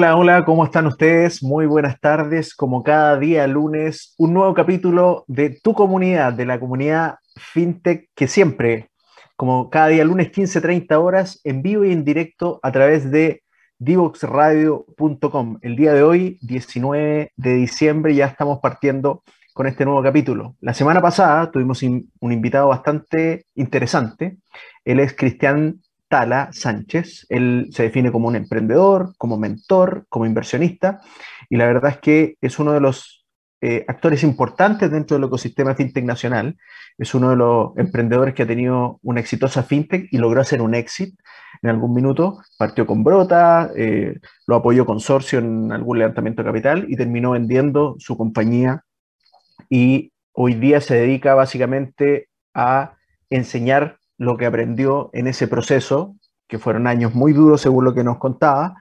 Hola, hola, ¿cómo están ustedes? Muy buenas tardes. Como cada día lunes, un nuevo capítulo de tu comunidad, de la comunidad FinTech que siempre, como cada día lunes 15-30 horas, en vivo y en directo a través de divoxradio.com. El día de hoy, 19 de diciembre, ya estamos partiendo con este nuevo capítulo. La semana pasada tuvimos un invitado bastante interesante. Él es Cristian Tala Sánchez. Él se define como un emprendedor, como mentor, como inversionista, y la verdad es que es uno de los eh, actores importantes dentro del ecosistema fintech nacional. Es uno de los emprendedores que ha tenido una exitosa fintech y logró hacer un exit en algún minuto. Partió con Brota, eh, lo apoyó Consorcio en algún levantamiento de capital y terminó vendiendo su compañía y hoy día se dedica básicamente a enseñar lo que aprendió en ese proceso, que fueron años muy duros según lo que nos contaba,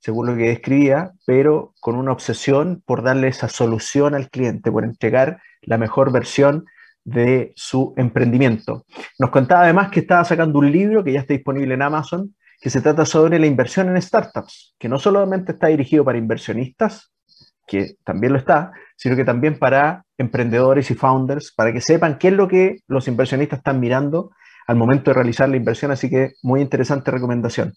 según lo que describía, pero con una obsesión por darle esa solución al cliente, por entregar la mejor versión de su emprendimiento. Nos contaba además que estaba sacando un libro que ya está disponible en Amazon, que se trata sobre la inversión en startups, que no solamente está dirigido para inversionistas, que también lo está, sino que también para emprendedores y founders, para que sepan qué es lo que los inversionistas están mirando al momento de realizar la inversión, así que muy interesante recomendación.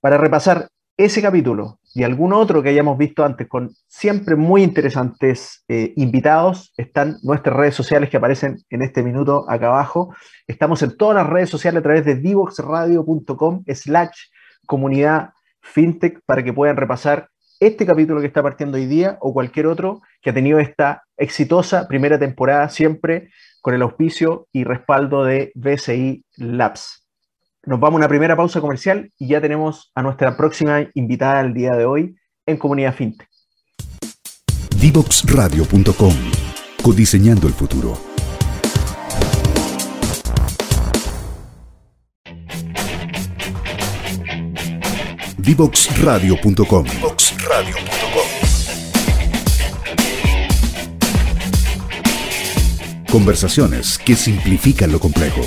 Para repasar ese capítulo y algún otro que hayamos visto antes con siempre muy interesantes eh, invitados, están nuestras redes sociales que aparecen en este minuto acá abajo. Estamos en todas las redes sociales a través de divoxradio.com slash comunidad fintech para que puedan repasar este capítulo que está partiendo hoy día o cualquier otro que ha tenido esta exitosa primera temporada siempre con el auspicio y respaldo de BCI Labs. Nos vamos a una primera pausa comercial y ya tenemos a nuestra próxima invitada del día de hoy en Comunidad FinTech. Divoxradio.com Codiseñando el futuro. Divoxradio.com Conversaciones que simplifican lo complejo.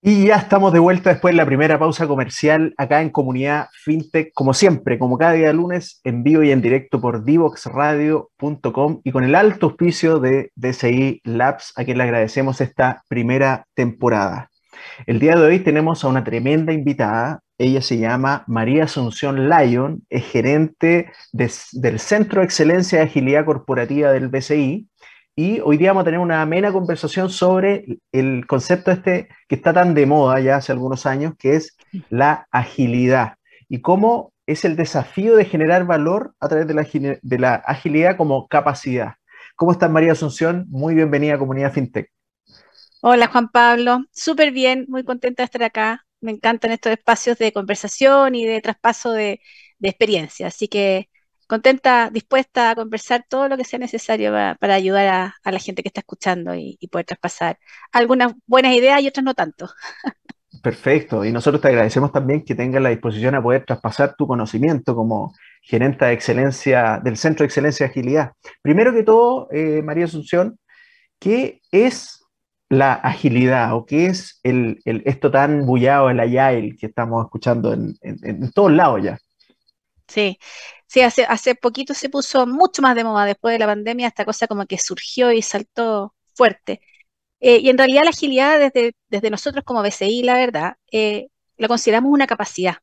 Y ya estamos de vuelta después de la primera pausa comercial acá en Comunidad FinTech, como siempre, como cada día lunes, en vivo y en directo por divoxradio.com y con el alto auspicio de DCI Labs, a quien le agradecemos esta primera temporada. El día de hoy tenemos a una tremenda invitada, ella se llama María Asunción Lyon, es gerente del Centro de Excelencia de Agilidad Corporativa del BCI. Y hoy día vamos a tener una amena conversación sobre el concepto este que está tan de moda ya hace algunos años, que es la agilidad. Y cómo es el desafío de generar valor a través de la, de la agilidad como capacidad. ¿Cómo estás, María Asunción? Muy bienvenida a Comunidad FinTech. Hola, Juan Pablo. Súper bien, muy contenta de estar acá me encantan estos espacios de conversación y de traspaso de, experiencia. Así que contenta, dispuesta a conversar todo lo que sea necesario para, ayudar a, la gente que está escuchando y, poder traspasar algunas buenas ideas y otras no tanto. Perfecto, y nosotros te agradecemos también que tengas la disposición a poder traspasar tu conocimiento como gerente de excelencia del Centro de Excelencia de Agilidad. Primero que todo, eh, María Asunción, ¿qué es la agilidad o qué es el, esto tan bullado, el agile que estamos escuchando en, todos lados ya. Sí, sí, hace, hace poquito se puso mucho más de moda después de la pandemia, esta cosa como que surgió y saltó fuerte. Eh, y en realidad la agilidad desde, desde nosotros como BCI, la verdad, eh, lo consideramos una capacidad.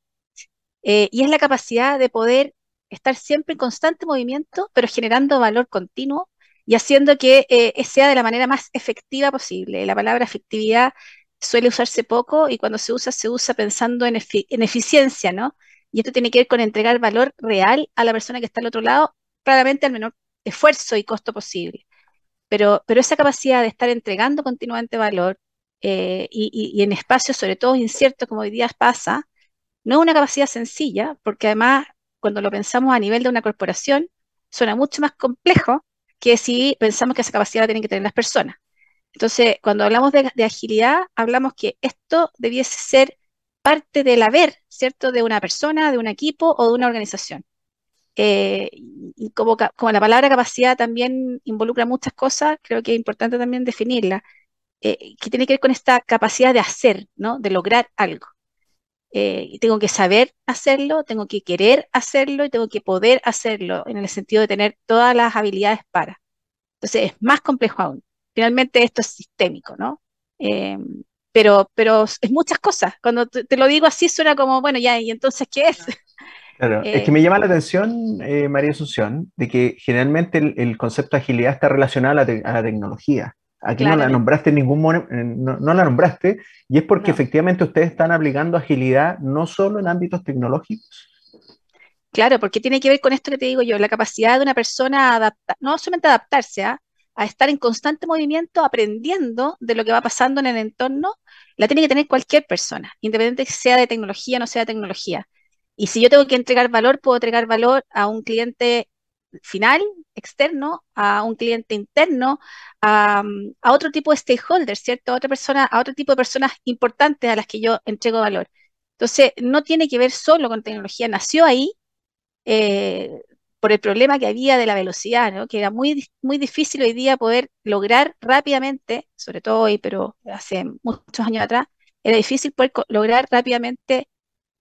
Eh, y es la capacidad de poder estar siempre en constante movimiento, pero generando valor continuo y haciendo que eh, sea de la manera más efectiva posible. La palabra efectividad suele usarse poco y cuando se usa, se usa pensando en, eficiencia, ¿no? Y esto tiene que ver con entregar valor real a la persona que está al otro lado, claramente al menor esfuerzo y costo posible. Pero, pero esa capacidad de estar entregando continuamente valor eh, y, y en espacios sobre todo inciertos como hoy día pasa, no es una capacidad sencilla, porque además cuando lo pensamos a nivel de una corporación, suena mucho más complejo que si pensamos que esa capacidad la tienen que tener las personas. Entonces, cuando hablamos de, agilidad, hablamos que esto debiese ser parte del haber, ¿cierto? De una persona, de un equipo o de una organización. Eh, como, como, la palabra capacidad también involucra muchas cosas, creo que es importante también definirla. eh, que tiene que ver con esta capacidad de hacer, ¿no? De lograr algo. Eh, tengo que saber hacerlo, tengo que querer hacerlo y tengo que poder hacerlo en el sentido de tener todas las habilidades para. Entonces es más complejo aún. Finalmente esto es sistémico, ¿no? Eh, pero, pero es muchas cosas. Cuando te, lo digo así suena como, bueno, ya, ¿y entonces qué es? Claro, es que me llama la atención, María Asunción, de que generalmente el, concepto de agilidad está relacionado a la tecnología. Aquí no la nombraste en ningún momento, no, la nombraste, y es porque efectivamente ustedes están aplicando agilidad no solo en ámbitos tecnológicos. Claro, porque tiene que ver con esto que te digo yo, la capacidad de una persona a adaptar, no solamente adaptarse, ¿ah? a estar en constante movimiento, aprendiendo de lo que va pasando en el entorno, la tiene que tener cualquier persona, independiente que sea de tecnología o no sea de tecnología. Y si yo tengo que entregar valor, puedo entregar valor a un cliente final, externo, a un cliente interno, a, otro tipo de stakeholders, ¿cierto? A otra persona, a otro tipo de personas importantes a las que yo entrego valor. Entonces, no tiene que ver solo con tecnología, nació ahí eh, por el problema que había de la velocidad, ¿no? que era muy, muy difícil hoy día poder lograr rápidamente, sobre todo hoy, pero hace muchos años atrás, era difícil poder lograr rápidamente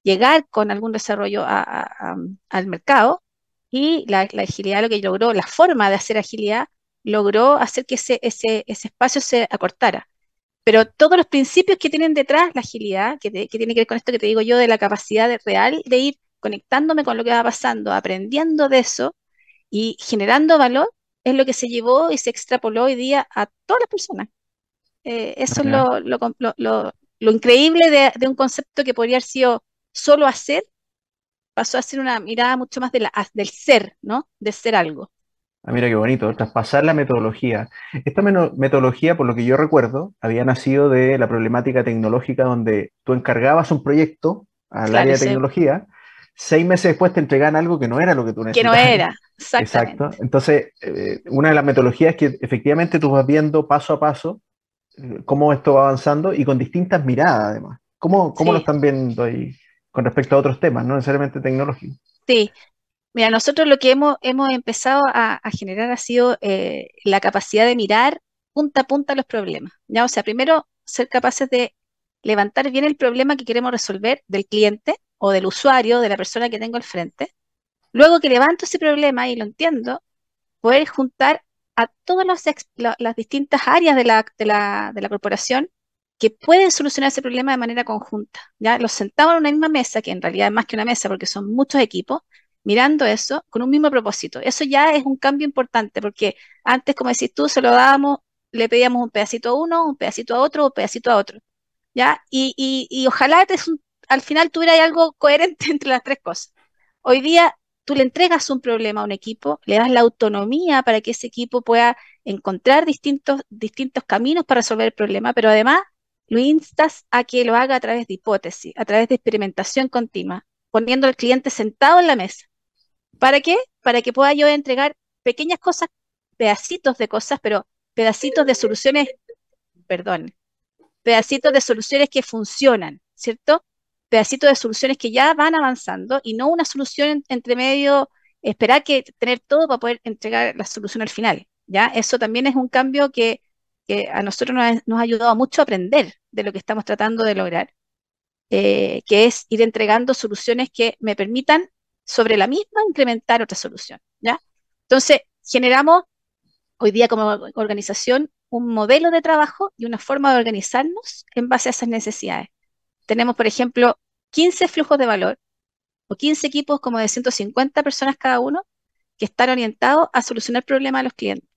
llegar con algún desarrollo al mercado y la, agilidad lo que logró, la forma de hacer agilidad, logró hacer que ese, ese, espacio se acortara. Pero todos los principios que tienen detrás la agilidad, que, tiene que ver con esto que te digo yo, de la capacidad real de ir conectándome con lo que va pasando, aprendiendo de eso y generando valor, es lo que se llevó y se extrapoló hoy día a todas las personas. Eh, eso es lo, lo, increíble de, de, un concepto que podría haber sido solo hacer pasó a ser una mirada mucho más de la, del ser, ¿no? De ser algo. Ah, mira qué bonito, traspasar la metodología. Esta metodología, por lo que yo recuerdo, había nacido de la problemática tecnológica donde tú encargabas un proyecto al área de tecnología, seis meses después te entregan algo que no era lo que tú necesitabas. Que no era, exactamente. Exacto. Entonces, eh, una de las metodologías es que efectivamente tú vas viendo paso a paso eh, cómo esto va avanzando y con distintas miradas además. ¿Cómo, cómo lo están viendo ahí? Con respecto a otros temas, no necesariamente tecnológicos. Sí, mira, nosotros lo que hemos, hemos empezado a, generar ha sido eh, la capacidad de mirar punta a punta los problemas. ¿ya? O sea, primero ser capaces de levantar bien el problema que queremos resolver del cliente o del usuario, de la persona que tengo al frente. Luego que levanto ese problema y lo entiendo, poder juntar a todas las, distintas áreas de la, de la, de la corporación que pueden solucionar ese problema de manera conjunta. ¿ya? Los sentamos en una misma mesa, que en realidad es más que una mesa porque son muchos equipos, mirando eso con un mismo propósito. Eso ya es un cambio importante porque antes, como decís tú, se lo dábamos, le pedíamos un pedacito a uno, un pedacito a otro, un pedacito a otro. ¿ya? Y, y, ojalá al final tuviera algo coherente entre las tres cosas. Hoy día tú le entregas un problema a un equipo, le das la autonomía para que ese equipo pueda encontrar distintos, distintos caminos para resolver el problema, pero además lo instas a que lo haga a través de hipótesis, a través de experimentación continua, poniendo al cliente sentado en la mesa. ¿Para qué? Para que pueda yo entregar pequeñas cosas, pedacitos de cosas, pero pedacitos de soluciones, perdón, pedacitos de soluciones que funcionan, ¿cierto? Pedacitos de soluciones que ya van avanzando y no una solución entre medio, esperar que tener todo para poder entregar la solución al final, ¿ya? Eso también es un cambio que que a nosotros nos ha, ayudado mucho a aprender de lo que estamos tratando de lograr, eh, que es ir entregando soluciones que me permitan sobre la misma incrementar otra solución, ¿ya? Entonces, generamos hoy día como organización un modelo de trabajo y una forma de organizarnos en base a esas necesidades. Tenemos, por ejemplo, 15 flujos de valor o 15 equipos como de 150 personas cada uno que están orientados a solucionar problemas de los clientes.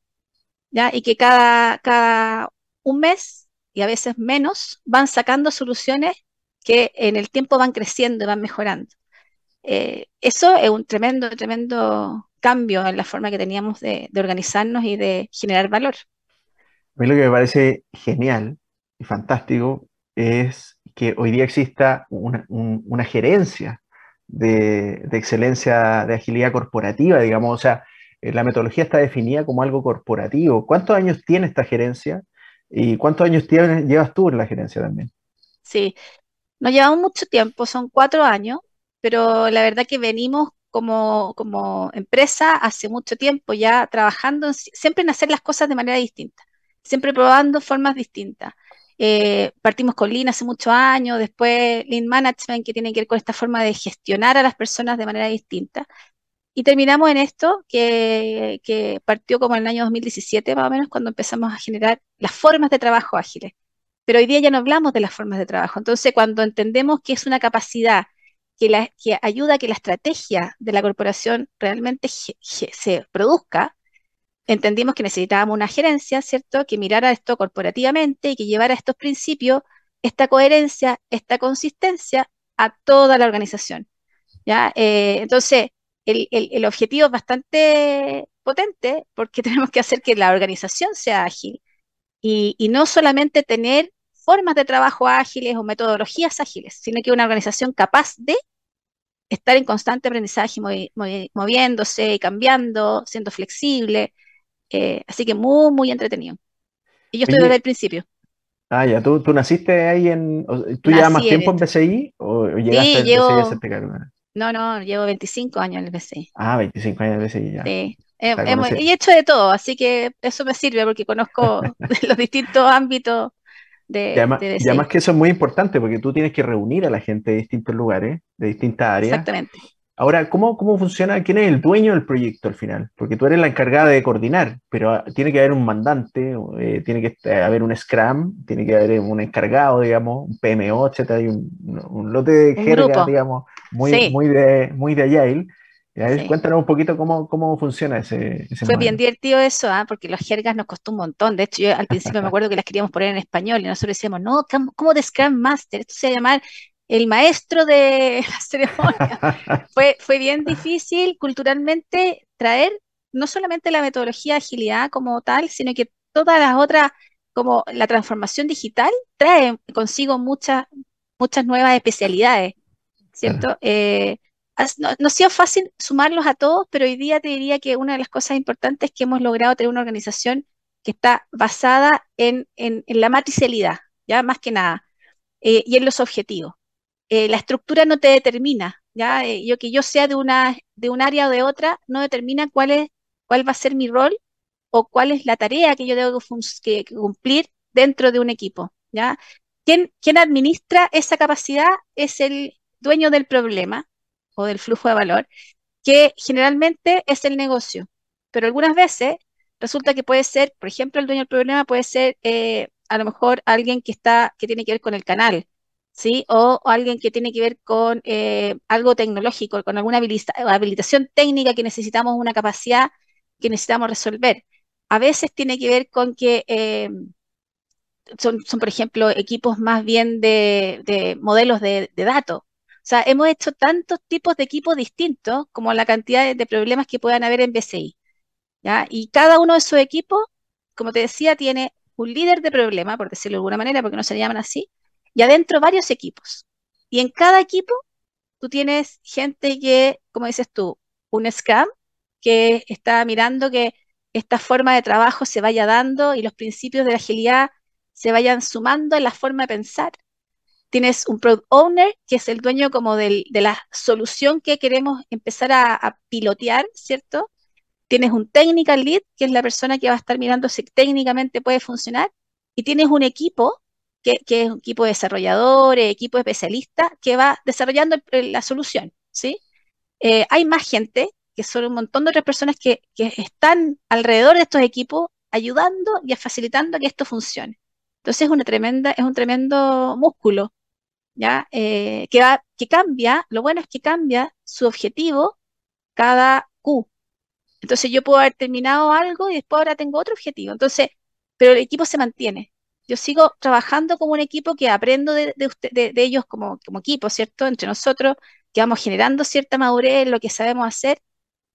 Y que cada, cada un mes y a veces menos van sacando soluciones que en el tiempo van creciendo y van mejorando. Eh, eso es un tremendo, tremendo cambio en la forma que teníamos de, organizarnos y de generar valor. A mí lo que me parece genial y fantástico es que hoy día exista una, gerencia de, de, excelencia, de agilidad corporativa, digamos, o sea, la metodología está definida como algo corporativo. ¿Cuántos años tiene esta gerencia? ¿Y cuántos años llevas tú en la gerencia también? Sí, nos llevamos mucho tiempo, son cuatro años, pero la verdad que venimos como, como empresa hace mucho tiempo ya trabajando siempre en hacer las cosas de manera distinta. siempre probando formas distintas. Eh, partimos con Lean hace muchos años, después Lean Management, que tiene que ver con esta forma de gestionar a las personas de manera distinta. Y terminamos en esto, que, partió como en el año 2017, más o menos, cuando empezamos a generar las formas de trabajo ágiles. Pero hoy día ya no hablamos de las formas de trabajo. Entonces, cuando entendemos que es una capacidad que ayuda a que la estrategia de la corporación realmente se produzca, entendimos que necesitábamos una gerencia, ¿cierto?, que mirara esto corporativamente y que llevara estos principios, esta coherencia, esta consistencia a toda la organización. ¿ya? Eh, entonces, el, el, objetivo es bastante potente porque tenemos que hacer que la organización sea ágil y, y, no solamente tener formas de trabajo ágiles o metodologías ágiles, sino que una organización capaz de estar en constante aprendizaje, moviéndose, cambiando, siendo flexible, eh, así que muy, muy entretenido. Y yo estoy desde el principio. Ah, ya, ¿tú, tú naciste ahí en... ¿Tú llevas más tiempo en BCI o llegaste sí, llevo, BCI a cargo? No, no, llevo 25 años en el BCI. Ah, 25 años en el BCI, ya. Sí. y he hecho de todo, así que eso me sirve porque conozco los distintos ámbitos de, y además, de y además que eso es muy importante porque tú tienes que reunir a la gente de distintos lugares, de distintas áreas. Exactamente. Ahora, ¿cómo, ¿cómo funciona? ¿Quién es el dueño del proyecto al final? Porque tú eres la encargada de coordinar, pero ah, tiene que haber un mandante, eh, tiene que eh, haber un Scrum, tiene que haber un encargado, digamos, un PMO, etc. Hay un, un, lote de jerga, digamos, muy, muy, de, muy de Agile. Sí. Cuéntanos un poquito cómo, cómo funciona ese, ese Fue bien divertido eso, ¿ah? porque las jergas nos costó un montón. De hecho, yo al principio me acuerdo que las queríamos poner en español y nosotros decíamos, no, ¿cómo de Scrum Master? Esto se va a llamar el maestro de la ceremonia. fue, fue bien difícil culturalmente traer no solamente la metodología de agilidad como tal, sino que todas las otras, como la transformación digital, trae consigo muchas, muchas nuevas especialidades, ¿cierto? Eh, no, no, ha sido fácil sumarlos a todos, pero hoy día te diría que una de las cosas importantes es que hemos logrado tener una organización que está basada en, en, la matricialidad, ya más que nada, eh, y en los objetivos. Eh, la estructura no te determina, ¿ya? Eh, yo que yo sea de, una, de un área o de otra, no determina cuál, es, cuál va a ser mi rol o cuál es la tarea que yo debo que, cumplir dentro de un equipo, ¿ya? ¿Quién, ¿Quién administra esa capacidad? Es el dueño del problema o del flujo de valor, que generalmente es el negocio, pero algunas veces resulta que puede ser, por ejemplo, el dueño del problema puede ser eh, a lo mejor alguien que está, que tiene que ver con el canal, ¿sí? O, alguien que tiene que ver con eh, algo tecnológico, con alguna habilitación técnica que necesitamos una capacidad que necesitamos resolver. A veces tiene que ver con que eh, son, son, por ejemplo, equipos más bien de, modelos de, datos. O sea, hemos hecho tantos tipos de equipos distintos como la cantidad de, problemas que puedan haber en BCI. ¿ya? Y cada uno de esos equipos, como te decía, tiene un líder de problema, por decirlo de alguna manera, porque no se llaman así, y adentro varios equipos. Y en cada equipo tú tienes gente que, como dices tú, un Scrum que está mirando que esta forma de trabajo se vaya dando y los principios de la agilidad se vayan sumando en la forma de pensar. Tienes un Product Owner, que es el dueño como del, de la solución que queremos empezar a, a, pilotear, ¿cierto? Tienes un Technical Lead, que es la persona que va a estar mirando si técnicamente puede funcionar. Y tienes un equipo que, es un equipo de desarrolladores, equipo especialista, que va desarrollando la solución, ¿sí? Eh, hay más gente, que son un montón de otras personas que, están alrededor de estos equipos ayudando y facilitando que esto funcione. Entonces es una tremenda, es un tremendo músculo, ¿ya? Eh, que, va, que cambia, lo bueno es que cambia su objetivo cada Q. Entonces yo puedo haber terminado algo y después ahora tengo otro objetivo. Entonces, pero el equipo se mantiene yo sigo trabajando como un equipo que aprendo de, ellos como, equipo, ¿cierto? Entre nosotros, que vamos generando cierta madurez en lo que sabemos hacer,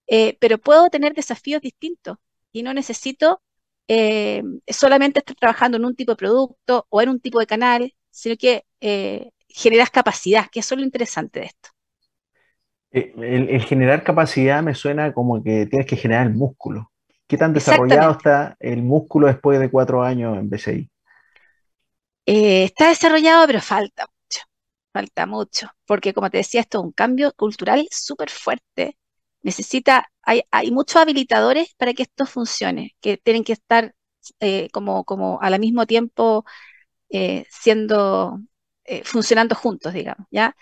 eh, pero puedo tener desafíos distintos y no necesito eh, solamente estar trabajando en un tipo de producto o en un tipo de canal, sino que eh, generas capacidad, que eso es lo interesante de esto. El, generar capacidad me suena como que tienes que generar el músculo. ¿Qué tan desarrollado está el músculo después de cuatro años en BCI? Eh, está desarrollado, pero falta mucho, falta mucho, porque como te decía, esto es un cambio cultural súper fuerte. Necesita, hay, hay muchos habilitadores para que esto funcione, que tienen que estar eh, como, como al mismo tiempo siendo, funcionando juntos, digamos, ¿ya?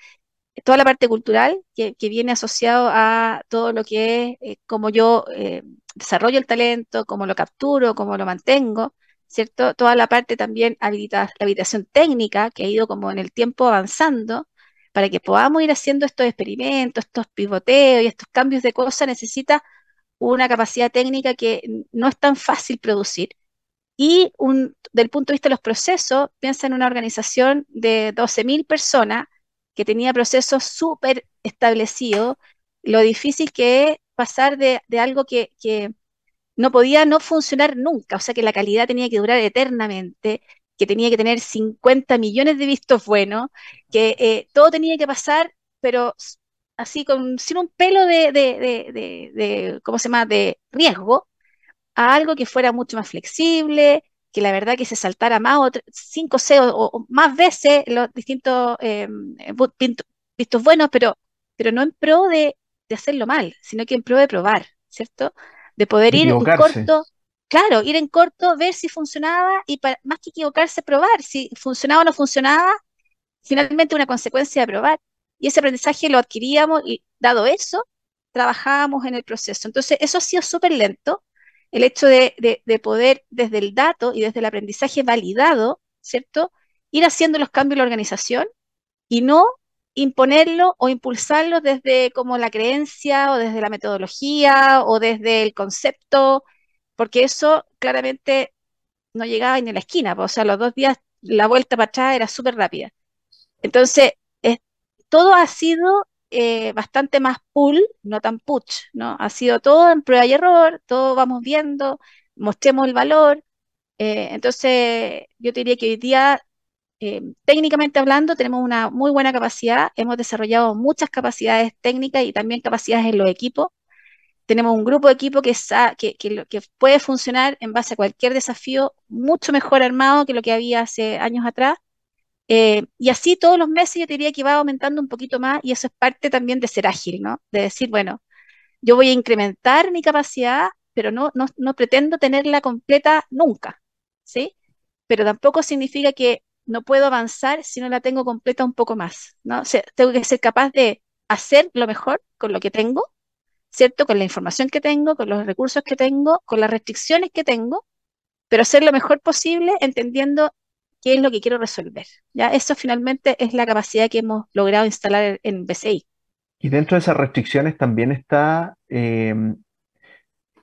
Toda la parte cultural que, viene asociado a todo lo que es como yo desarrollo el talento, cómo lo capturo, cómo lo mantengo, ¿cierto? Toda la parte también habilita, la habitación técnica que ha ido como en el tiempo avanzando, para que podamos ir haciendo estos experimentos, estos pivoteos y estos cambios de cosas, necesita una capacidad técnica que no es tan fácil producir. Y un, del punto de vista de los procesos, piensa en una organización de 12.000 personas que tenía procesos súper establecidos, lo difícil que es pasar de, algo que, no podía no funcionar nunca, o sea que la calidad tenía que durar eternamente, que tenía que tener 50 millones de vistos buenos, que eh, todo tenía que pasar, pero así con, sin un pelo de, de, ¿cómo se llama?, de riesgo, a algo que fuera mucho más flexible, que la verdad que se saltara más, o cinco o, más veces los distintos eh, vistos buenos, pero, pero no en pro de, de hacerlo mal, sino que en pro de probar, ¿cierto? De poder ir en corto, claro, ir en corto, ver si funcionaba y para, más que equivocarse, probar si funcionaba o no funcionaba, finalmente una consecuencia de probar. Y ese aprendizaje lo adquiríamos y dado eso, trabajábamos en el proceso. Entonces, eso ha sido súper lento, el hecho de, de, poder desde el dato y desde el aprendizaje validado, ¿cierto? Ir haciendo los cambios en la organización y no imponerlo o impulsarlo desde como la creencia o desde la metodología o desde el concepto, porque eso claramente no llegaba ni a la esquina, o sea, los dos días la vuelta para atrás era súper rápida. Entonces, todo ha sido eh, bastante más pull, no tan push, ¿no? Ha sido todo en prueba y error, todo vamos viendo, mostremos el valor. Eh, entonces, yo diría que hoy día eh, técnicamente hablando, tenemos una muy buena capacidad, hemos desarrollado muchas capacidades técnicas y también capacidades en los equipos. Tenemos un grupo de equipo que, puede funcionar en base a cualquier desafío mucho mejor armado que lo que había hace años atrás. Eh, y así todos los meses yo diría que va aumentando un poquito más y eso es parte también de ser ágil, ¿no? De decir, bueno, yo voy a incrementar mi capacidad, pero no, no, no pretendo tenerla completa nunca, ¿sí? Pero tampoco significa que no puedo avanzar si no la tengo completa un poco más, ¿no? Tengo que ser capaz de hacer lo mejor con lo que tengo, ¿cierto? Con la información que tengo, con los recursos que tengo, con las restricciones que tengo, pero hacer lo mejor posible entendiendo qué es lo que quiero resolver, ¿ya? Eso finalmente es la capacidad que hemos logrado instalar en BCI. Y dentro de esas restricciones también está eh,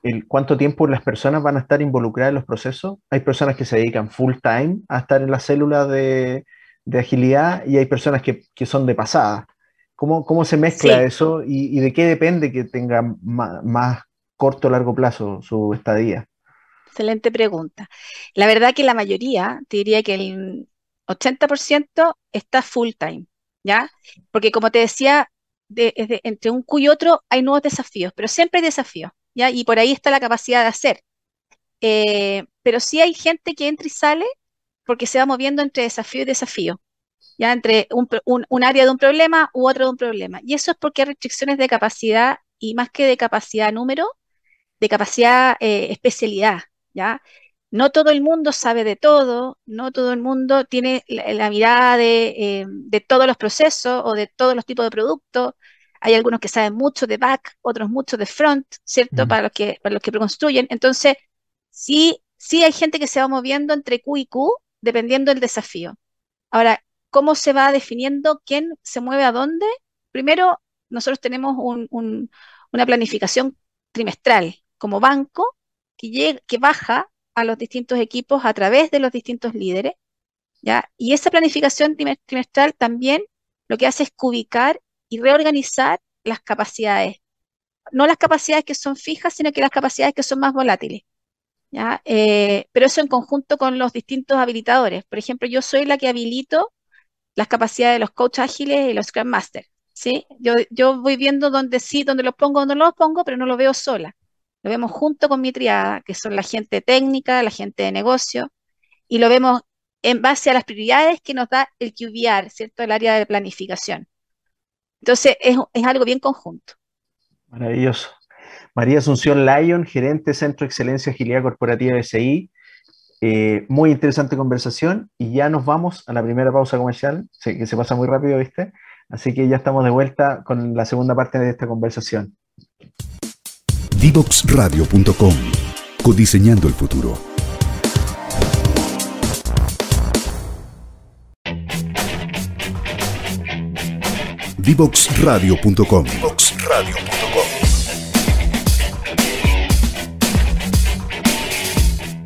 el cuánto tiempo las personas van a estar involucradas en los procesos. Hay personas que se dedican full time a estar en las células de, agilidad y hay personas que, son de pasada. ¿Cómo, cómo se mezcla eso y, de qué depende que tenga más, corto o largo plazo su estadía? Excelente pregunta. La verdad que la mayoría, te diría que el 80% está full time, ¿ya? Porque como te decía, entre un Q y otro hay nuevos desafíos, pero siempre hay desafíos. Y por ahí está la capacidad de hacer. Eh, pero sí hay gente que entra y sale porque se va moviendo entre desafío y desafío, ya entre un, área de un problema u otro de un problema. Y eso es porque hay restricciones de capacidad y más que de capacidad número, de capacidad eh, especialidad, ¿ya? No todo el mundo sabe de todo, no todo el mundo tiene la, mirada de, eh, de, todos los procesos o de todos los tipos de productos, hay algunos que saben mucho de back, otros mucho de front, ¿cierto? Para los que, para los que construyen. Entonces, sí, sí hay gente que se va moviendo entre Q y Q dependiendo del desafío. Ahora, ¿cómo se va definiendo quién se mueve a dónde? Primero, nosotros tenemos una planificación trimestral como banco que, que baja a los distintos equipos a través de los distintos líderes. ¿ya? Y esa planificación trimestral también lo que hace es ubicar y reorganizar las capacidades. No las capacidades que son fijas, sino que las capacidades que son más volátiles. ¿ya? Eh, pero eso en conjunto con los distintos habilitadores. Por ejemplo, yo soy la que habilito las capacidades de los coaches ágiles y los Scrum Master. ¿sí? Yo, yo voy viendo dónde sí, dónde los pongo, dónde no los pongo, pero no lo veo sola. Lo vemos junto con mi triada, que son la gente técnica, la gente de negocio, y lo vemos en base a las prioridades que nos da el QBR, ¿cierto? El área de planificación. Entonces, es, algo bien conjunto. Maravilloso. María Asunción Lyon, gerente Centro de Excelencia Agilidad Corporativa de SI. Eh, muy interesante conversación y ya nos vamos a la primera pausa comercial, que se pasa muy rápido, ¿viste? Así que ya estamos de vuelta con la segunda parte de esta conversación. Divoxradio.com Codiseñando el futuro. Divoxradio.com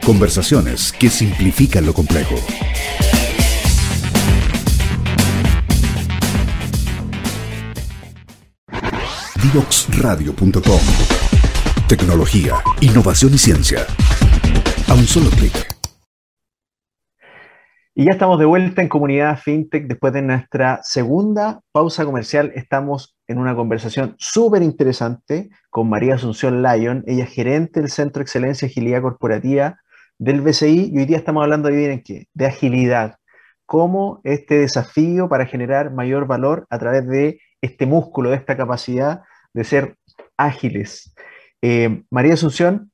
Conversaciones que simplifican lo complejo. Divoxradio.com Tecnología, innovación y ciencia. A un solo clic. Y ya estamos de vuelta en Comunidad FinTech después de nuestra segunda pausa comercial. Estamos en una conversación súper interesante con María Asunción Lyon. Ella es gerente del Centro de Excelencia y Agilidad Corporativa del BCI y hoy día estamos hablando de, qué? de agilidad. Cómo este desafío para generar mayor valor a través de este músculo, de esta capacidad de ser ágiles. Eh, María Asunción,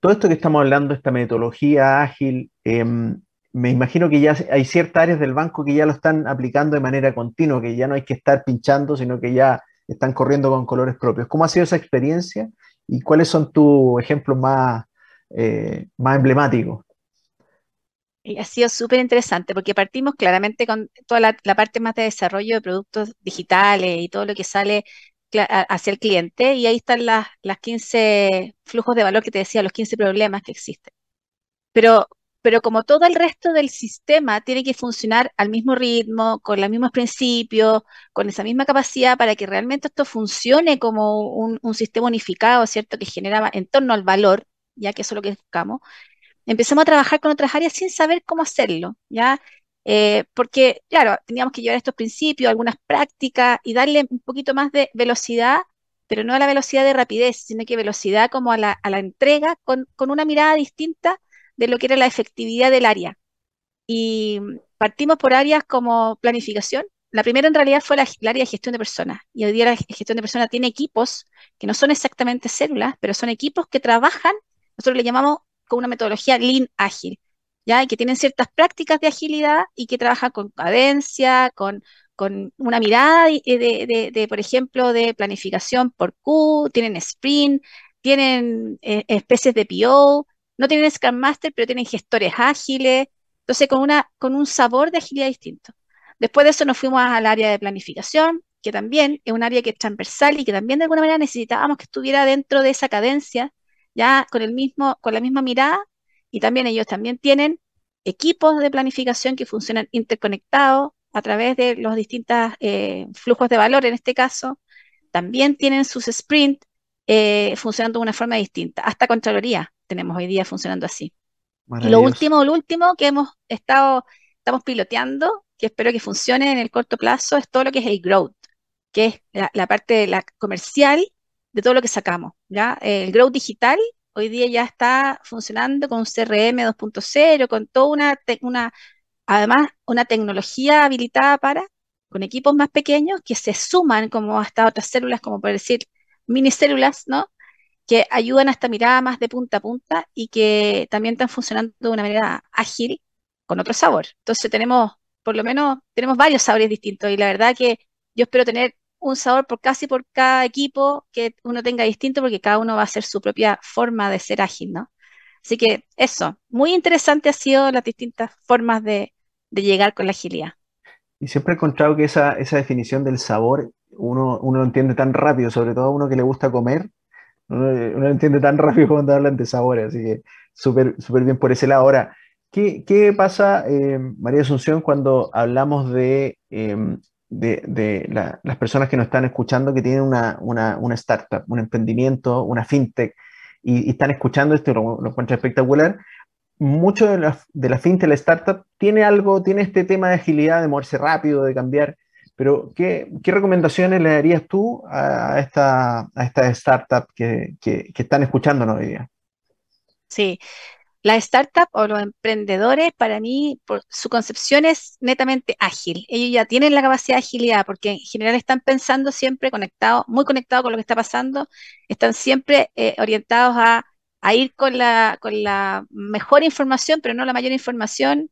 todo esto que estamos hablando, esta metodología ágil, em, me imagino que ya hay ciertas áreas del banco que ya lo están aplicando de manera continua, que ya no hay que estar pinchando, sino que ya están corriendo con colores propios. ¿Cómo ha sido esa experiencia y cuáles son tus ejemplos más, eh, más emblemáticos? Y ha sido súper interesante porque partimos claramente con toda la, la, parte más de desarrollo de productos digitales y todo lo que sale hacia el cliente y ahí están las, las 15 flujos de valor que te decía, los 15 problemas que existen. Pero, pero como todo el resto del sistema tiene que funcionar al mismo ritmo, con los mismos principios, con esa misma capacidad para que realmente esto funcione como un, sistema unificado, ¿cierto? Que genera en torno al valor, ya que eso es lo que buscamos, empezamos a trabajar con otras áreas sin saber cómo hacerlo, ¿ya? Eh, porque, claro, teníamos que llevar estos principios, algunas prácticas y darle un poquito más de velocidad, pero no a la velocidad de rapidez, sino que velocidad como a la, entrega con, una mirada distinta de lo que era la efectividad del área. Y partimos por áreas como planificación. La primera en realidad fue la, área de gestión de personas. Y hoy día la gestión de personas tiene equipos que no son exactamente células, pero son equipos que trabajan, nosotros le llamamos con una metodología lean ágil ¿ya? Que tienen ciertas prácticas de agilidad y que trabajan con cadencia, con, con una mirada de, de, por ejemplo, de planificación por Q, tienen sprint, tienen eh, especies de PO, no tienen Scrum Master, pero tienen gestores ágiles, entonces con, una, con un sabor de agilidad distinto. Después de eso nos fuimos al área de planificación, que también es un área que es transversal y que también de alguna manera necesitábamos que estuviera dentro de esa cadencia, ya con, el mismo, con la misma mirada y también ellos también tienen equipos de planificación que funcionan interconectados a través de los distintos eh, flujos de valor en este caso. También tienen sus sprints eh, funcionando de una forma distinta. Hasta Contraloría tenemos hoy día funcionando así. Y lo último, lo último que hemos estado, estamos piloteando, que espero que funcione en el corto plazo, es todo lo que es el growth, que es la, parte de la comercial de todo lo que sacamos. ¿ya? El growth digital hoy día ya está funcionando con CRM 2.0, con toda una, una, además, una tecnología habilitada para, con equipos más pequeños que se suman como hasta otras células, como por decir minicélulas, ¿no? Que ayudan a esta mirada más de punta a punta y que también están funcionando de una manera ágil con otro sabor. Entonces tenemos, por lo menos, tenemos varios sabores distintos y la verdad que yo espero tener un sabor por casi por cada equipo que uno tenga distinto, porque cada uno va a hacer su propia forma de ser ágil, ¿no? Así que eso, muy interesante ha sido las distintas formas de, llegar con la agilidad. Y siempre he encontrado que esa, definición del sabor uno, uno lo entiende tan rápido, sobre todo a uno que le gusta comer, uno, lo entiende tan rápido cuando hablan de sabores, así que súper súper bien por ese lado. Ahora, ¿qué, pasa, eh, María Asunción, cuando hablamos de em, de, las personas que nos están escuchando que tienen una, startup, un emprendimiento, una fintech, y, están escuchando esto, lo, lo encuentro espectacular. Mucho de la, de la fintech, la startup, tiene algo, tiene este tema de agilidad, de moverse rápido, de cambiar. Pero, ¿qué, recomendaciones le darías tú a esta, a esta startup que, que, están escuchándonos hoy día? Sí, la startup o los emprendedores, para mí, por su concepción es netamente ágil. Ellos ya tienen la capacidad de agilidad porque en general están pensando siempre conectados, muy conectados con lo que está pasando, están siempre eh, orientados a a ir con la, con la mejor información, pero no la mayor información,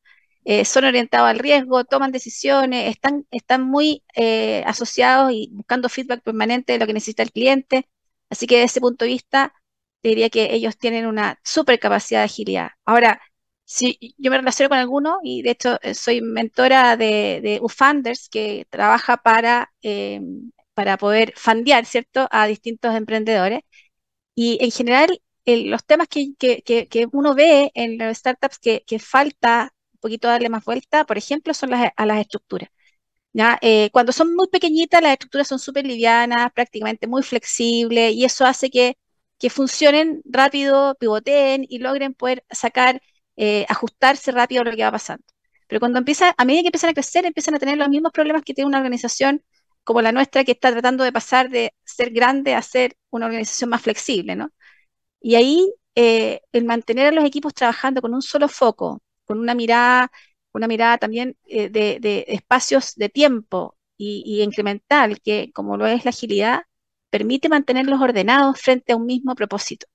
eh, son orientados al riesgo, toman decisiones, están, están muy eh, asociados y buscando feedback permanente de lo que necesita el cliente. Así que desde ese punto de vista, te diría que ellos tienen una super capacidad de agilidad. Ahora, si yo me relaciono con algunos y de hecho eh, soy mentora de, de UFunders que trabaja para, para poder fundear, ¿cierto?, a distintos emprendedores. Y en general, los temas que, que, uno ve en las startups que, falta poquito darle más vuelta, por ejemplo, son las, a las estructuras. ¿ya? Eh, cuando son muy pequeñitas, las estructuras son súper livianas, prácticamente muy flexibles, y eso hace que, funcionen rápido, pivoteen y logren poder sacar, eh, ajustarse rápido a lo que va pasando. Pero cuando empieza, a medida que empiezan a crecer, empiezan a tener los mismos problemas que tiene una organización como la nuestra que está tratando de pasar de ser grande a ser una organización más flexible, ¿no? Y ahí eh, el mantener a los equipos trabajando con un solo foco, con una mirada, una mirada también eh, de, espacios de tiempo y, incremental, que como lo es la agilidad, permite mantenerlos ordenados frente a un mismo propósito.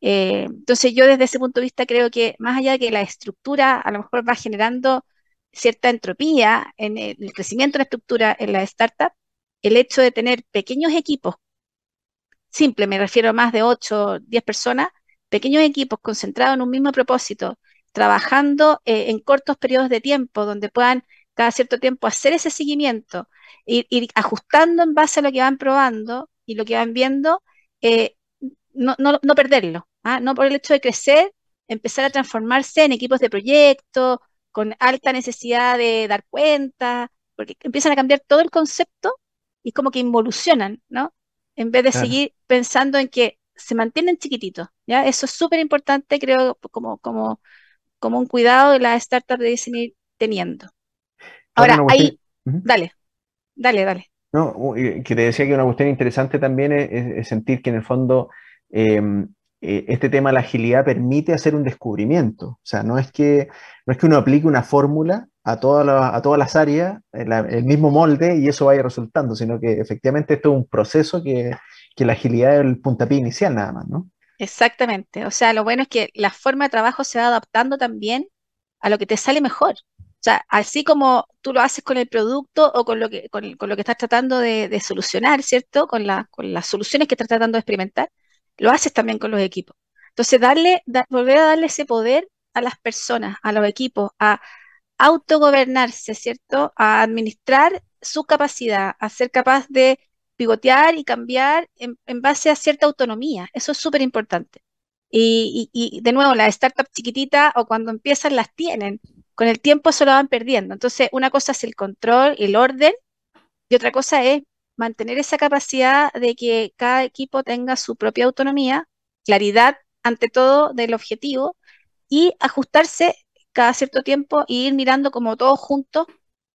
Eh, entonces yo desde ese punto de vista creo que más allá de que la estructura a lo mejor va generando cierta entropía en el crecimiento de la estructura en la startup, el hecho de tener pequeños equipos simple, me refiero a más de 8, 10 personas, pequeños equipos concentrados en un mismo propósito, trabajando eh, en cortos periodos de tiempo, donde puedan cada cierto tiempo hacer ese seguimiento, ir, ir ajustando en base a lo que van probando y lo que van viendo, eh, no, no, perderlo, ¿ah? no por el hecho de crecer, empezar a transformarse en equipos de proyecto, con alta necesidad de dar cuenta, porque empiezan a cambiar todo el concepto y como que involucionan, ¿no? en vez de seguir pensando en que se mantienen chiquititos, ¿ya? Eso es súper importante, creo, como, como, como un cuidado de las startups de seguir teniendo. Ahora, ahí, dale, dale, dale. No, que te decía que una cuestión interesante también es, sentir que en el fondo em, eh, este tema de la agilidad permite hacer un descubrimiento. O sea, no es que, no es que uno aplique una fórmula a, toda a todas las áreas el mismo molde y eso vaya resultando, sino que efectivamente esto es un proceso que, que la agilidad es el puntapié inicial nada más, ¿no? Exactamente. O sea, lo bueno es que la forma de trabajo se va adaptando también a lo que te sale mejor. O sea, así como tú lo haces con el producto o con lo que, con, lo que estás tratando de, solucionar, ¿cierto? Con, la, con las soluciones que estás tratando de experimentar, lo haces también con los equipos. Entonces, darle, volver a darle ese poder a las personas, a los equipos, a, autogobernarse, ¿cierto? A administrar su capacidad, a ser capaz de pivotear y cambiar en, base a cierta autonomía. Eso es súper importante. Y, de nuevo, las startups chiquititas o cuando empiezan las tienen. Con el tiempo eso lo van perdiendo. Entonces, una cosa es el control, el orden, y otra cosa es mantener esa capacidad de que cada equipo tenga su propia autonomía, claridad ante todo del objetivo y ajustarse cada cierto tiempo y ir mirando como todos juntos,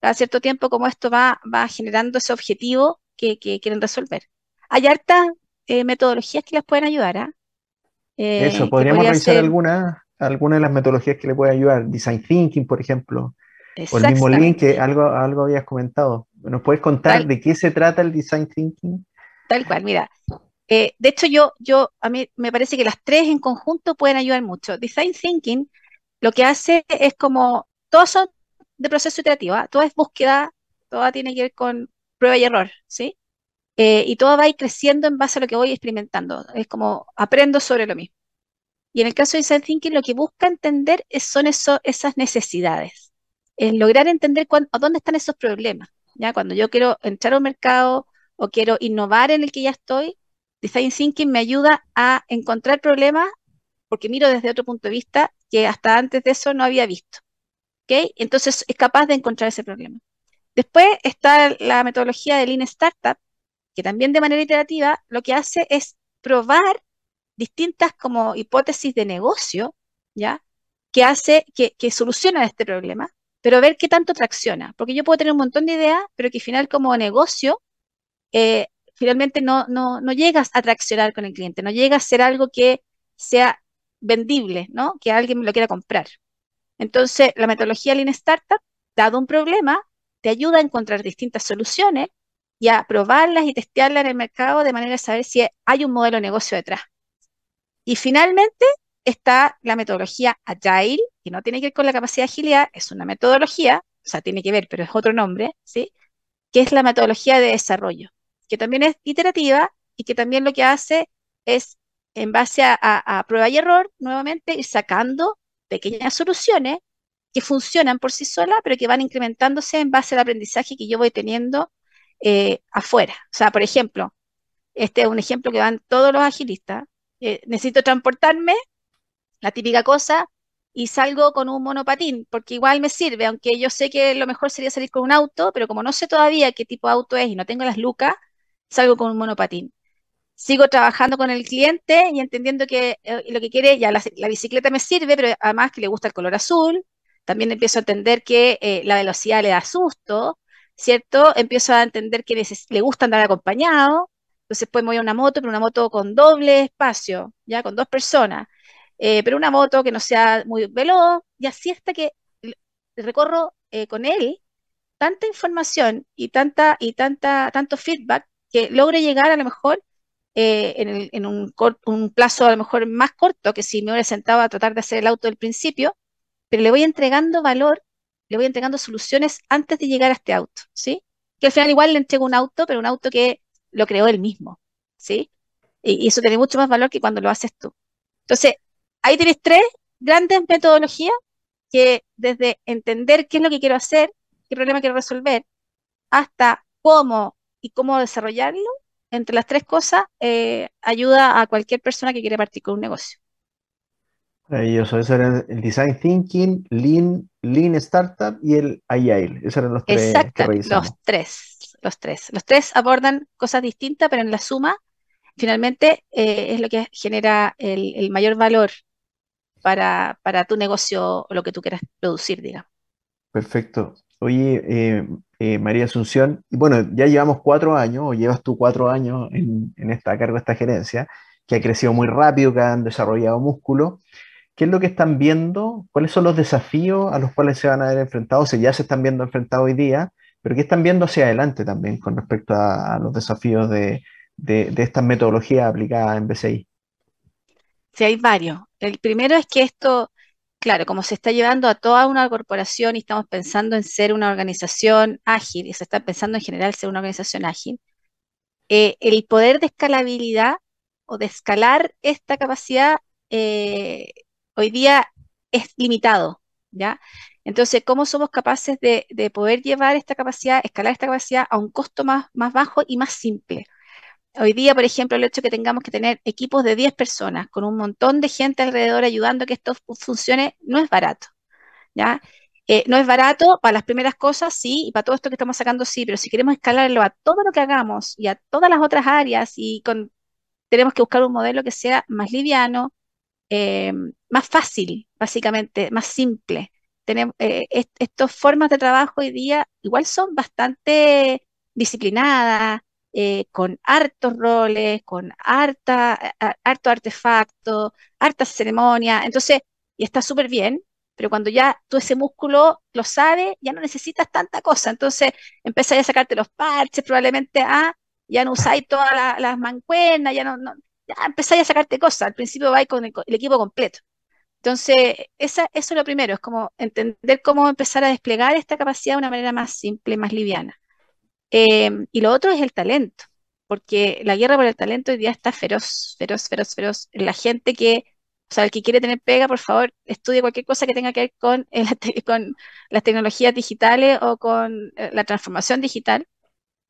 cada cierto tiempo como esto va, va generando ese objetivo que, quieren resolver. Hay hartas eh, metodologías que les pueden ayudar. ¿ah? Eh, Eso, podríamos revisar algunas alguna de las metodologías que le pueden ayudar. Design Thinking, por ejemplo. O el mismo link que algo, algo habías comentado. ¿Nos puedes contar de qué se trata el Design Thinking? Tal cual, mira. Eh, de hecho, yo, yo, a mí me parece que las tres en conjunto pueden ayudar mucho. Design Thinking lo que hace es como, todos son de proceso iterativo, ¿ah? toda es búsqueda, toda tiene que ver con prueba y error, ¿sí? Eh, y todo va a ir creciendo en base a lo que voy experimentando, es como aprendo sobre lo mismo. Y en el caso de Design Thinking, lo que busca entender son eso, esas necesidades, es lograr entender dónde están esos problemas. ¿ya? Cuando yo quiero entrar a un mercado o quiero innovar en el que ya estoy, Design Thinking me ayuda a encontrar problemas porque miro desde otro punto de vista que hasta antes de eso no había visto. ¿okay? Entonces es capaz de encontrar ese problema. Después está la metodología de Lean Startup, que también de manera iterativa lo que hace es probar distintas como hipótesis de negocio, ¿ya? Que hace, que, que este problema, pero ver qué tanto tracciona. Porque yo puedo tener un montón de ideas, pero que al final como negocio, eh, finalmente no, no, no llegas a traccionar con el cliente, no llega a ser algo que sea vendible, ¿no? Que alguien lo quiera comprar. Entonces, la metodología Lean Startup, dado un problema, te ayuda a encontrar distintas soluciones y a probarlas y testearlas en el mercado de manera de saber si hay un modelo de negocio detrás. Y finalmente está la metodología Agile, que no tiene que ver con la capacidad de agilidad, es una metodología, o sea, tiene que ver, pero es otro nombre, ¿sí? Que es la metodología de desarrollo, que también es iterativa y que también lo que hace es, en base a, prueba y error, nuevamente ir sacando pequeñas soluciones que funcionan por sí solas, pero que van incrementándose en base al aprendizaje que yo voy teniendo eh, afuera. O sea, por ejemplo, este es un ejemplo que van todos los agilistas. Eh, necesito transportarme, la típica cosa, y salgo con un monopatín, porque igual me sirve, aunque yo sé que lo mejor sería salir con un auto, pero como no sé todavía qué tipo de auto es y no tengo las lucas, salgo con un monopatín. Sigo trabajando con el cliente y entendiendo que eh, lo que quiere, ya la, bicicleta me sirve, pero además que le gusta el color azul. También empiezo a entender que eh, la velocidad le da susto, ¿cierto? Empiezo a entender que le gusta andar acompañado. Entonces, pues me voy a una moto, pero una moto con doble espacio, ya con dos personas. Eh, pero una moto que no sea muy veloz, y así hasta que recorro eh, con él tanta información y tanta y tanta tanto feedback que logre llegar a lo mejor eh, en, un, un, plazo a lo mejor más corto que si me hubiera sentado a tratar de hacer el auto del principio, pero le voy entregando valor, le voy entregando soluciones antes de llegar a este auto, ¿sí? Que al final igual le entrego un auto, pero un auto que lo creó él mismo, ¿sí? Y, eso tiene mucho más valor que cuando lo haces tú. Entonces, ahí tienes tres grandes metodologías que desde entender qué es lo que quiero hacer, qué problema quiero resolver, hasta cómo y cómo desarrollarlo, entre las tres cosas, eh, ayuda a cualquier persona que quiera partir con un negocio. Maravilloso, eso era el Design Thinking, Lean, Lean Startup y el Agile. Esos eran los tres. Exacto, los tres, los tres. Los tres abordan cosas distintas, pero en la suma, finalmente, eh, es lo que genera el mayor valor para, para tu negocio o lo que tú quieras producir, digamos. Perfecto. Oye, eh, eh, María Asunción, bueno, ya llevamos cuatro años, o llevas tú cuatro años en, en esta cargo esta gerencia, que ha crecido muy rápido, que han desarrollado músculo. ¿Qué es lo que están viendo? ¿Cuáles son los desafíos a los cuales se van a ver enfrentados? O ya se están viendo enfrentados hoy día, pero ¿qué están viendo hacia adelante también con respecto a, los desafíos de, de, de estas metodologías aplicadas en BCI? Sí, hay varios. El primero es que esto, claro, como se está llevando a toda una corporación y estamos pensando en ser una organización ágil, y se está pensando en general ser una organización ágil, eh, el poder de escalabilidad o de escalar esta capacidad eh, hoy día es limitado, ¿ya? Entonces, ¿cómo somos capaces de, de, poder llevar esta capacidad, escalar esta capacidad a un costo más, más bajo y más simple? Hoy día, por ejemplo, el hecho de que tengamos que tener equipos de 10 personas con un montón de gente alrededor ayudando a que esto funcione no es barato. ¿ya? Eh, no es barato para las primeras cosas, sí, y para todo esto que estamos sacando, sí, pero si queremos escalarlo a todo lo que hagamos y a todas las otras áreas, y con, tenemos que buscar un modelo que sea más liviano, eh, más fácil, básicamente, más simple. Tenemos, eh, estas formas de trabajo hoy día igual son bastante disciplinadas, eh, con hartos roles, con harta, harto artefacto, harta ceremonia, entonces, y está súper bien, pero cuando ya tú ese músculo lo sabes, ya no necesitas tanta cosa, entonces empezáis a sacarte los parches, probablemente, ah, ya no usáis todas las mancuernas, ya no, ya empezáis a sacarte cosas, al principio vais con el, equipo completo. Entonces, esa, eso es lo primero, es como entender cómo empezar a desplegar esta capacidad de una manera más simple, más liviana. Em, y lo otro es el talento, porque la guerra por el talento hoy día está feroz, feroz, feroz, feroz. La gente que, o sea, el que quiere tener pega, por favor, estudie cualquier cosa que tenga que ver con, con las tecnologías digitales o con eh, la transformación digital.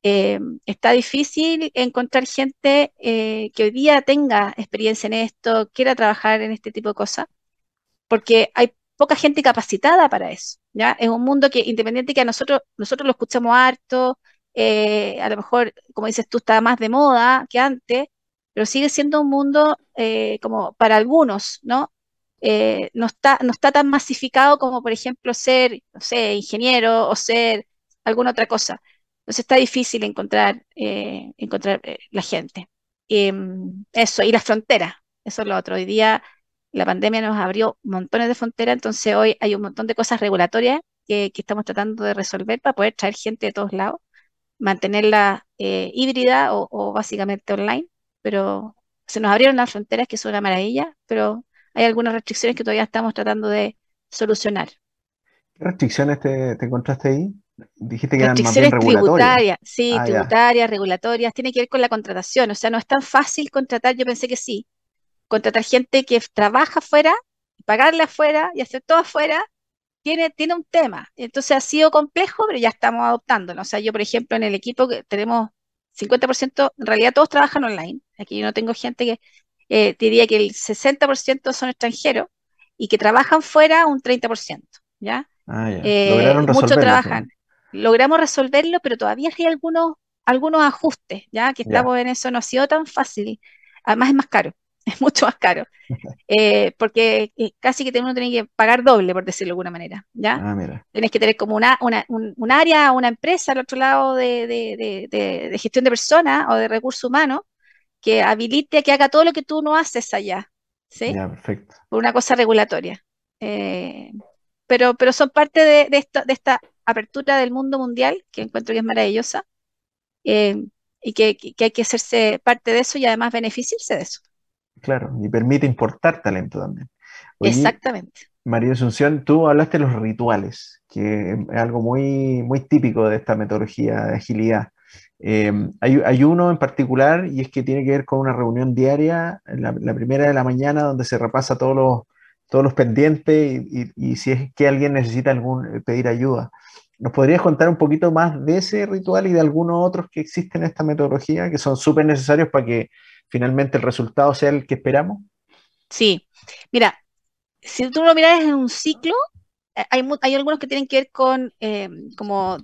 Em, está difícil encontrar gente eh, que hoy día tenga experiencia en esto, quiera trabajar en este tipo de cosas, porque hay poca gente capacitada para eso. ¿ya? Es un mundo que, independiente que nosotros, nosotros lo escuchamos harto, eh, a lo mejor, como dices tú, está más de moda que antes, pero sigue siendo un mundo eh, como para algunos, ¿no? Eh, no, está, no está tan masificado como, por ejemplo, ser, no sé, ingeniero o ser alguna otra cosa. Entonces está difícil encontrar, encontrar la gente. Em, eso, y las fronteras, eso es lo otro. Hoy día la pandemia nos abrió montones de fronteras, entonces hoy hay un montón de cosas regulatorias que, estamos tratando de resolver para poder traer gente de todos lados mantenerla eh, híbrida o, básicamente online, pero Se nos abrieron las fronteras, que es una maravilla, pero hay algunas restricciones que todavía estamos tratando de solucionar. ¿Qué restricciones te, encontraste ahí? Dijiste que eran más bien tributarias. Sí, ah, tributarias, regulatorias, tiene que ver con la contratación. O sea, no es tan fácil contratar, yo pensé que sí. Contratar gente que trabaja afuera, pagarle afuera y hacer todo afuera, tiene, tiene un tema. Entonces ha sido complejo, pero ya estamos adoptándolo. O sea, yo, por ejemplo, en el equipo que tenemos 50%, en realidad todos trabajan online. Aquí yo no tengo gente que eh, diría que el 60% son extranjeros y que trabajan fuera un 30%. ¿ya? Ah, eh, muchos trabajan. Logramos resolverlo, pero todavía hay algunos, algunos ajustes, ya que estamos en eso, no ha sido tan fácil. Además es más caro, es mucho más caro, eh, porque eh, casi que uno tiene que pagar doble, por decirlo de alguna manera, ¿ya? Ah, Tienes que tener como una, un, área, una empresa al otro lado de, de, gestión de personas o de recursos humanos que habilite que haga todo lo que tú no haces allá, ¿sí? perfecto. Por una cosa regulatoria. Eh, pero, pero son parte de, esto, de esta apertura del mundo mundial, que encuentro que es maravillosa, eh, y que, hay que hacerse parte de eso y además beneficiarse de eso. Claro, y permite importar talento también. Exactamente. María Asunción, tú hablaste de los rituales, que es algo muy, muy típico de esta metodología de agilidad. Eh, hay, uno en particular y es que tiene que ver con una reunión diaria, la, la primera de la mañana, donde se repasa todos los todos los pendientes y, si es que alguien necesita algún, eh, pedir ayuda. ¿Nos podrías contar un poquito más de ese ritual y de algunos otros que existen en esta metodología que son súper necesarios para que finalmente el resultado sea el que esperamos? Sí, mira, si tú lo miras en un ciclo, eh, hay, hay algunos que tienen que ver con eh, como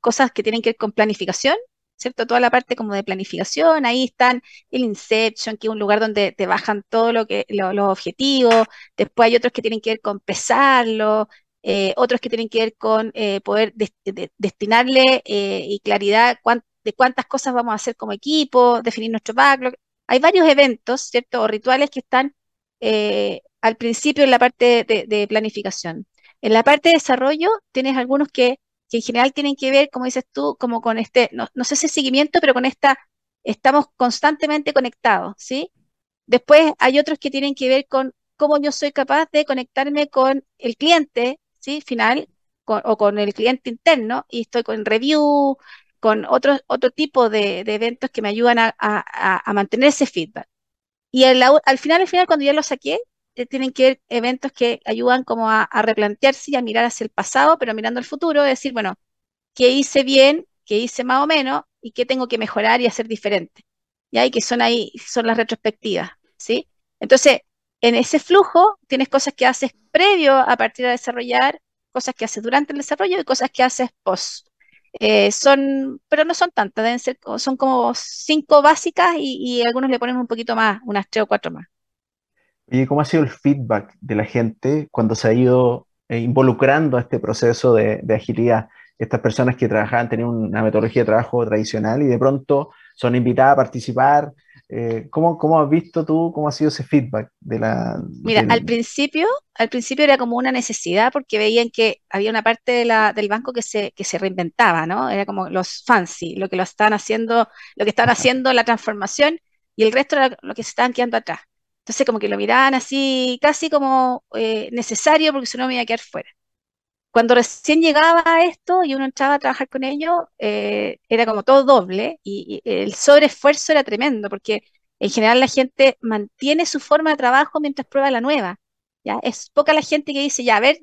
cosas que tienen que ver con planificación, ¿cierto? Toda la parte como de planificación, ahí están el Inception, que es un lugar donde te bajan todo lo que, los objetivos, después hay otros que tienen que ver con pesarlo, eh, otros que tienen que ver con eh, poder destinarle eh, y claridad de cuántas cosas vamos a hacer como equipo, definir nuestro backlog. Hay varios eventos, ¿cierto? O rituales que están al principio en la parte de planificación. En la parte de desarrollo tienes algunos que que en general tienen que ver, como dices tú, como con este, no, sé si seguimiento, pero con esta, estamos constantemente conectados, ¿sí? Después hay otros que tienen que ver con cómo yo soy capaz de conectarme con el cliente, ¿sí? Final, o con el cliente interno, y estoy con review, con otro, otro tipo de, eventos que me ayudan a, mantener ese feedback. Y al, al final, al final, cuando ya lo saqué, tienen que ver eventos que ayudan como a, replantearse y a mirar hacia el pasado, pero mirando al futuro, decir, bueno, ¿qué hice bien? ¿Qué hice más o menos? ¿Y qué tengo que mejorar y hacer diferente? ¿Ya? Y que son ahí, son las retrospectivas, ¿sí? Entonces, en ese flujo tienes cosas que haces previo a partir de desarrollar, cosas que haces durante el desarrollo y cosas que haces post. Eh, son, pero no son tantas, deben ser, son como cinco básicas y algunos le ponen un poquito más, unas tres o cuatro más. ¿Y ¿cómo ha sido el feedback de la gente cuando se ha ido eh, involucrando a este proceso de, agilidad? Estas personas que trabajaban, tenían una metodología de trabajo tradicional y de pronto son invitadas a participar. Eh, ¿cómo, ¿cómo, has visto tú, cómo ha sido ese feedback de la... Mira, al principio, al principio era como una necesidad porque veían que había una parte de la, del banco que se, que se reinventaba, ¿no? Era como los fancy, lo que lo estaban haciendo, lo que estaban haciendo la transformación y el resto era lo que se estaban quedando atrás. Entonces como que lo miraban así, casi como eh, necesario porque si no me iba a quedar fuera. Cuando recién llegaba esto y uno entraba a trabajar con ellos, eh, era como todo doble y, el sobreesfuerzo era tremendo porque en general la gente mantiene su forma de trabajo mientras prueba la nueva. ¿ya? Es poca la gente que dice, ya, a ver,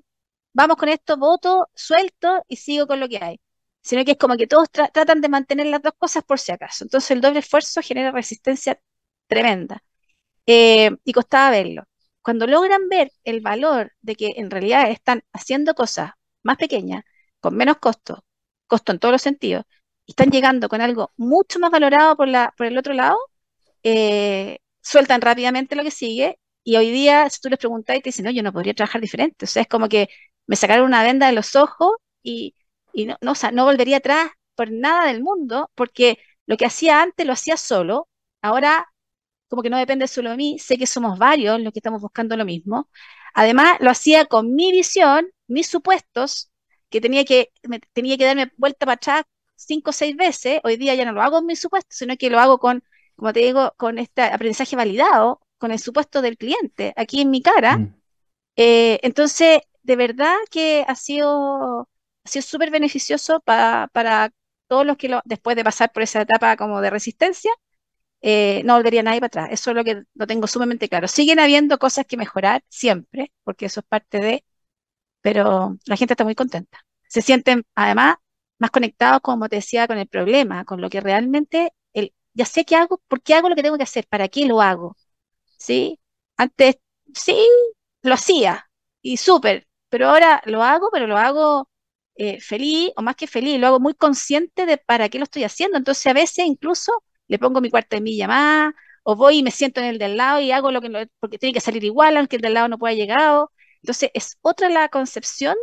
vamos con esto, voto, suelto y sigo con lo que hay. Sino que es como que todos tratan de mantener las dos cosas por si acaso. Entonces el doble esfuerzo genera resistencia tremenda. Eh, y costaba verlo. Cuando logran ver el valor de que en realidad están haciendo cosas más pequeñas, con menos costo, costo en todos los sentidos, y están llegando con algo mucho más valorado por, la, por el otro lado, eh, sueltan rápidamente lo que sigue y hoy día, si tú les preguntas y te dicen, no, yo no podría trabajar diferente. O sea, es como que me sacaron una venda de los ojos y, no, no, no volvería atrás por nada del mundo, porque lo que hacía antes lo hacía solo, ahora como que no depende solo de mí, sé que somos varios los que estamos buscando lo mismo. Además, lo hacía con mi visión, mis supuestos, que tenía que, tenía que darme vuelta para atrás cinco o seis veces. Hoy día ya no lo hago en mis supuestos, sino que lo hago con como te digo, con este aprendizaje validado, con el supuesto del cliente aquí en mi cara. Mm. Eh, entonces, de verdad que ha sido ha sido súper beneficioso para todos los que lo, después de pasar por esa etapa como de resistencia, eh, no volvería nadie para atrás. Eso es lo que lo tengo sumamente claro. Siguen habiendo cosas que mejorar siempre, porque eso es parte de, pero la gente está muy contenta. Se sienten además más conectados, como te decía, con el problema, con lo que realmente, el, ya sé qué hago, por qué hago lo que tengo que hacer, para qué lo hago. ¿Sí? Antes, sí, lo hacía y súper, pero ahora lo hago, pero lo hago eh, feliz o más que feliz, lo hago muy consciente de para qué lo estoy haciendo. Entonces a veces incluso le pongo mi cuarta de milla más o voy y me siento en el del lado y hago lo que porque tiene que salir igual aunque el del lado no pueda llegar. Entonces es otra la concepción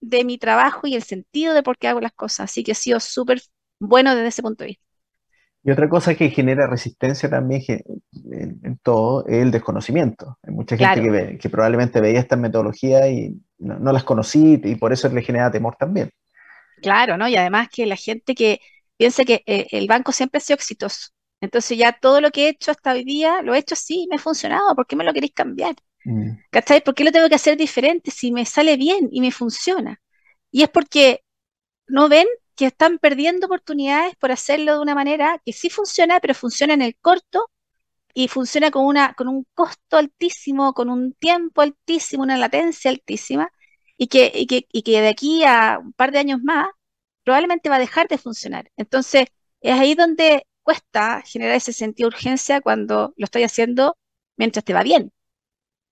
de mi trabajo y el sentido de por qué hago las cosas. Así que ha sido súper bueno desde ese punto de vista. Y otra cosa que genera resistencia también en, todo es el desconocimiento. Hay mucha gente que, probablemente veía estas metodologías y no, las conocí y por eso le genera temor también. Claro, ¿no? Y además que la gente que piensa que eh, el banco siempre ha sido exitoso. Entonces ya todo lo que he hecho hasta hoy día lo he hecho así y me ha funcionado. ¿Por qué me lo queréis cambiar? Mm. ¿Cachai? ¿Por qué lo tengo que hacer diferente si me sale bien y me funciona? Y es porque no ven que están perdiendo oportunidades por hacerlo de una manera que sí funciona, pero funciona en el corto y funciona con, una, con un costo altísimo, con un tiempo altísimo, una latencia altísima, y que, y que, y que de aquí a un par de años más probablemente va a dejar de funcionar. Entonces, es ahí donde cuesta generar ese sentido de urgencia cuando lo estoy haciendo mientras te va bien.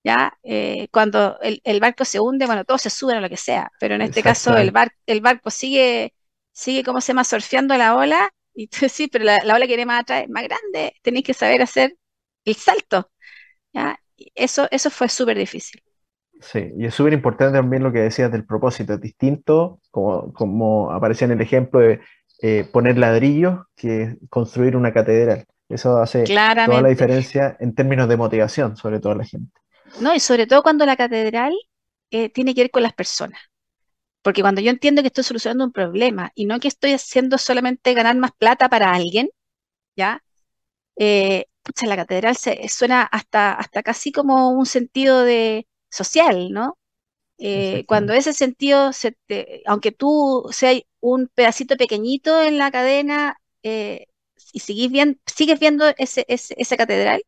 ¿Ya? Eh, cuando el, barco se hunde, bueno, todos se suben a lo que sea, pero en este caso el, bar, el barco sigue sigue, ¿cómo se llama?, surfeando la ola, y tú sí, pero la, ola que viene más atrás es más grande, tenéis que saber hacer el salto. ¿ya? Eso, eso fue súper difícil. Sí, y es súper importante también lo que decías del propósito, es distinto, como, como aparecía en el ejemplo de eh, poner ladrillos que construir una catedral. Eso hace toda la diferencia en términos de motivación, sobre todo a la gente. No, y sobre todo cuando la catedral eh, tiene que ver con las personas. Porque cuando yo entiendo que estoy solucionando un problema y no que estoy haciendo solamente ganar más plata para alguien, ¿ya? Eh, pucha, la catedral se, suena hasta, hasta casi como un sentido de social, ¿no? Eh, cuando ese sentido, se aunque tú seas un pedacito pequeñito en la cadena eh, y sigues, bien, sigues viendo ese, esa catedral,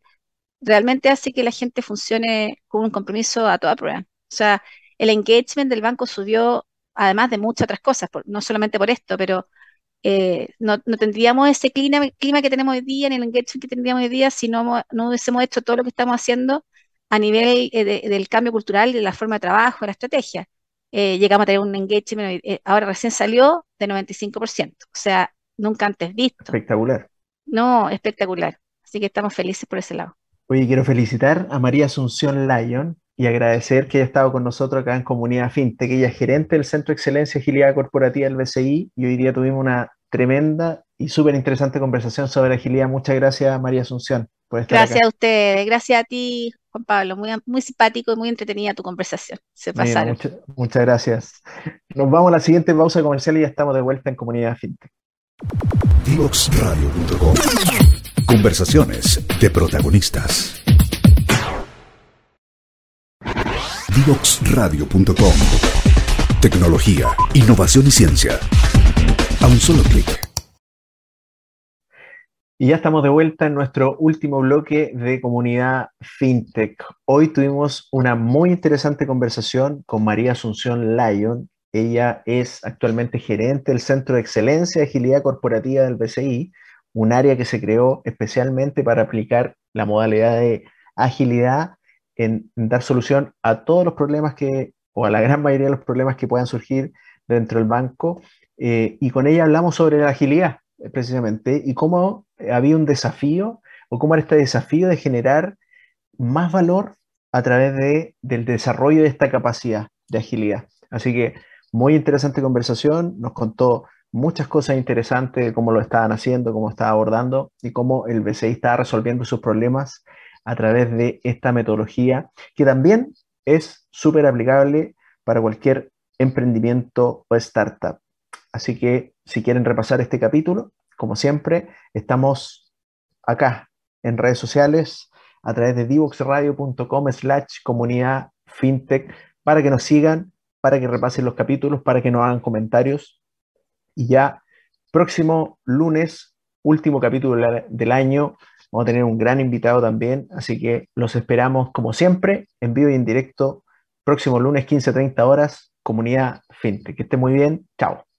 realmente hace que la gente funcione con un compromiso a toda prueba. O sea, el engagement del banco subió además de muchas otras cosas, no solamente por esto, pero eh, no, tendríamos ese clima, clima que tenemos hoy día, ni el engagement que tendríamos hoy día, si no, no hubiésemos hecho todo lo que estamos haciendo a nivel eh, del cambio cultural, de la forma de trabajo, de la estrategia. Eh, llegamos a tener un engagement, ahora recién salió, de 95%, o sea, nunca antes visto. Espectacular. No, espectacular. Así que estamos felices por ese lado. Oye, quiero felicitar a María Asunción Lyon, y agradecer que haya estado con nosotros acá en Comunidad FinTech. Ella es gerente del Centro de Excelencia y Agilidad Corporativa del BCI y hoy día tuvimos una tremenda y súper interesante conversación sobre agilidad. Muchas gracias, María Asunción, por estar Gracias a ustedes, gracias a ti, Juan Pablo. Muy, muy simpático y muy entretenida tu conversación. Se pasaron. muchas gracias. Nos vamos a la siguiente pausa comercial y ya estamos de vuelta en Comunidad FinTech. Conversaciones de protagonistas. Divoxradio.com. Tecnología, innovación y ciencia. A un solo clic. Y ya estamos de vuelta en nuestro último bloque de comunidad FinTech. Hoy tuvimos una muy interesante conversación con María Asunción Lyon. Ella es actualmente gerente del Centro de Excelencia de Agilidad Corporativa del BCI, un área que se creó especialmente para aplicar la modalidad de agilidad en, dar solución a todos los problemas que, o a la gran mayoría de los problemas que puedan surgir dentro del banco. Eh, y con ella hablamos sobre la agilidad, precisamente, y cómo había un desafío, o cómo era este desafío de generar más valor a través de, del desarrollo de esta capacidad de agilidad. Así que muy interesante conversación, nos contó muchas cosas interesantes de cómo lo estaban haciendo, cómo estaba abordando y cómo el BCI estaba resolviendo sus problemas a través de esta metodología que también es súper aplicable para cualquier emprendimiento o startup. Así que si quieren repasar este capítulo, como siempre, estamos acá en redes sociales a través de divoxradio.com slash comunidad fintech para que nos sigan, para que repasen los capítulos, para que nos hagan comentarios. Y ya próximo lunes, último capítulo del año, vamos a tener un gran invitado también, así que los esperamos como siempre en vivo y en directo próximo lunes 15-30 horas, comunidad fintech. Que esté muy bien, chao.